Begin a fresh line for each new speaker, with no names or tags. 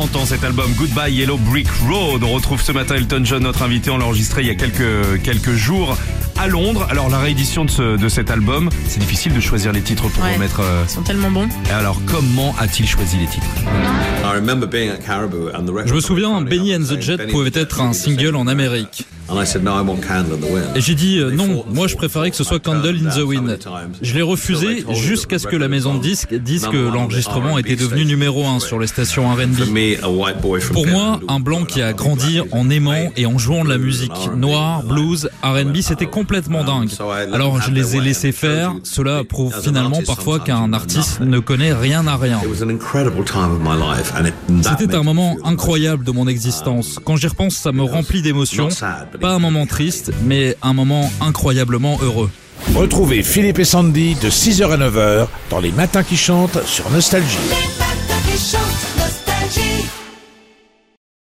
Il a 40 ans cet album Goodbye Yellow Brick Road. On retrouve ce matin Elton John, notre invité. On l'a enregistré il y a quelques, quelques jours à Londres. Alors la réédition de, ce- de cet album, c'est difficile de choisir les titres pour
Ouais.
remettre... euh,
Ils sont tellement bons.
Alors comment a-t-il choisi les titres?
Je me souviens, Benny and the Jet pouvait être un single en Amérique. Et j'ai dit euh, non, moi je préférais que ce soit Candle in the Wind. Je l'ai refusé jusqu'à ce que la maison de disques dise que l'enregistrement était devenu numéro un sur les stations R&B. Pour moi, un blanc qui a grandi en aimant et en jouant de la musique noire, blues, R&B, c'était complètement dingue. Alors je les ai laissés faire. Cela prouve finalement parfois qu'un artiste ne connaît rien à rien. C'était un moment incroyable de mon existence. Quand j'y repense, ça me remplit d'émotions. Pas un moment triste, mais un moment incroyablement heureux.
Retrouvez Philippe et Sandy de 6h à 9h dans les matins qui chantent sur Nostalgie.